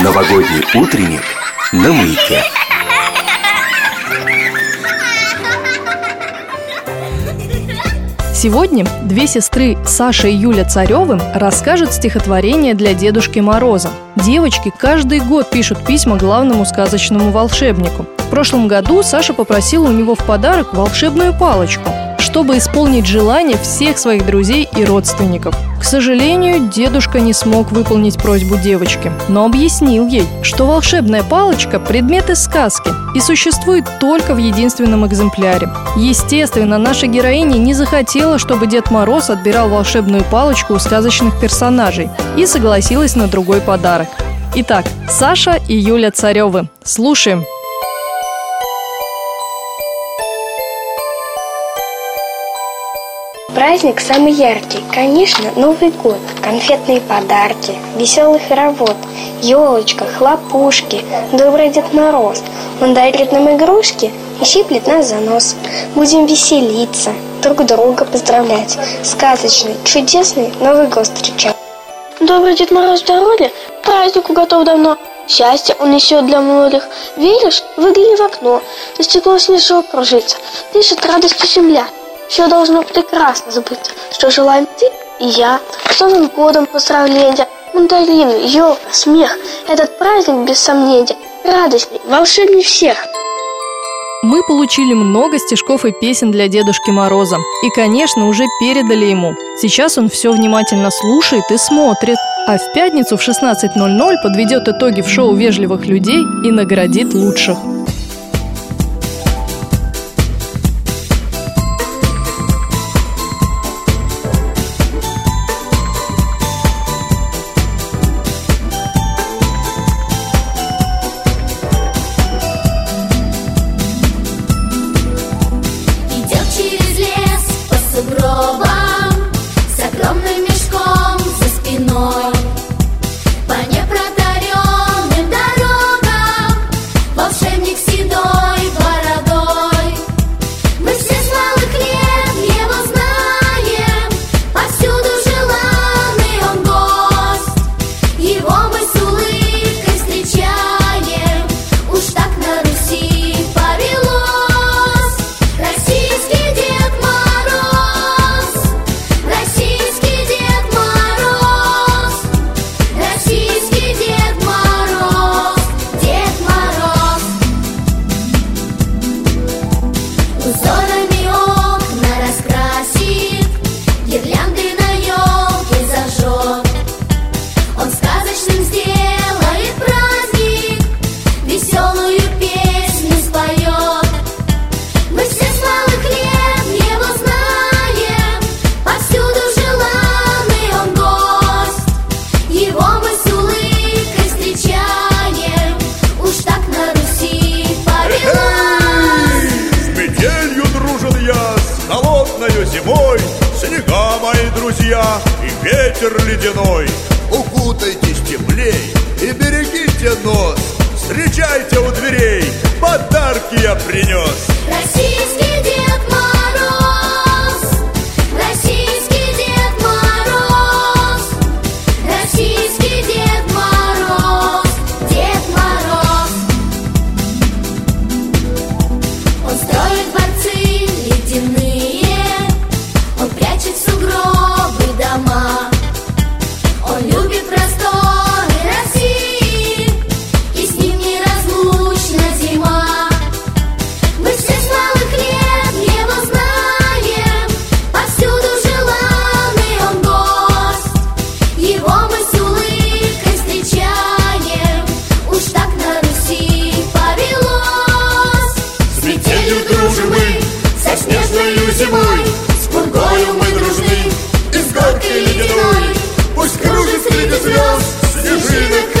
Новогодний утренник на маяке. Сегодня две сестры Саша и Юля Царевы расскажут стихотворение для Дедушки Мороза. Девочки каждый год пишут письма главному сказочному волшебнику. В прошлом году Саша попросила у него в подарок волшебную палочку – чтобы исполнить желания всех своих друзей и родственников. К сожалению, дедушка не смог выполнить просьбу девочки, но объяснил ей, что волшебная палочка – предмет из сказки и существует только в единственном экземпляре. Естественно, наша героиня не захотела, чтобы Дед Мороз отбирал волшебную палочку у сказочных персонажей и согласилась на другой подарок. Итак, Саша и Юля Царевы. Слушаем. Праздник самый яркий, конечно, Новый год. Конфетные подарки, веселый хоровод, елочка, хлопушки, добрый Дед Мороз. Он дарит нам игрушки и щиплет нас за нос. Будем веселиться, друг друга поздравлять. Сказочный, чудесный Новый год встречать. Добрый Дед Мороз в дороге, празднику готов давно. Счастье он несет для многих. Веришь? Выгляни в окно. За стеклом снежок кружится. Дышит радостью земля. Все должно прекрасно забыть, что желаем ты и я. С Новым годом поздравления, мандарины, елка, смех. Этот праздник, без сомнения, радостный, волшебней всех. Мы получили много стишков и песен для Дедушки Мороза. И, конечно, уже передали ему. Сейчас он все внимательно слушает и смотрит. А в пятницу в 16.00 подведет итоги в шоу «Вежливых людей» и наградит лучших. Зимой. Снега, мои друзья, и ветер ледяной. Укутайтесь теплей и берегите нос. Встречайте у дверей, подарки я принес дружим мы Со снежною зимой С пургою мы дружны И с горки ледяной Пусть кружит среди звезд Снежинок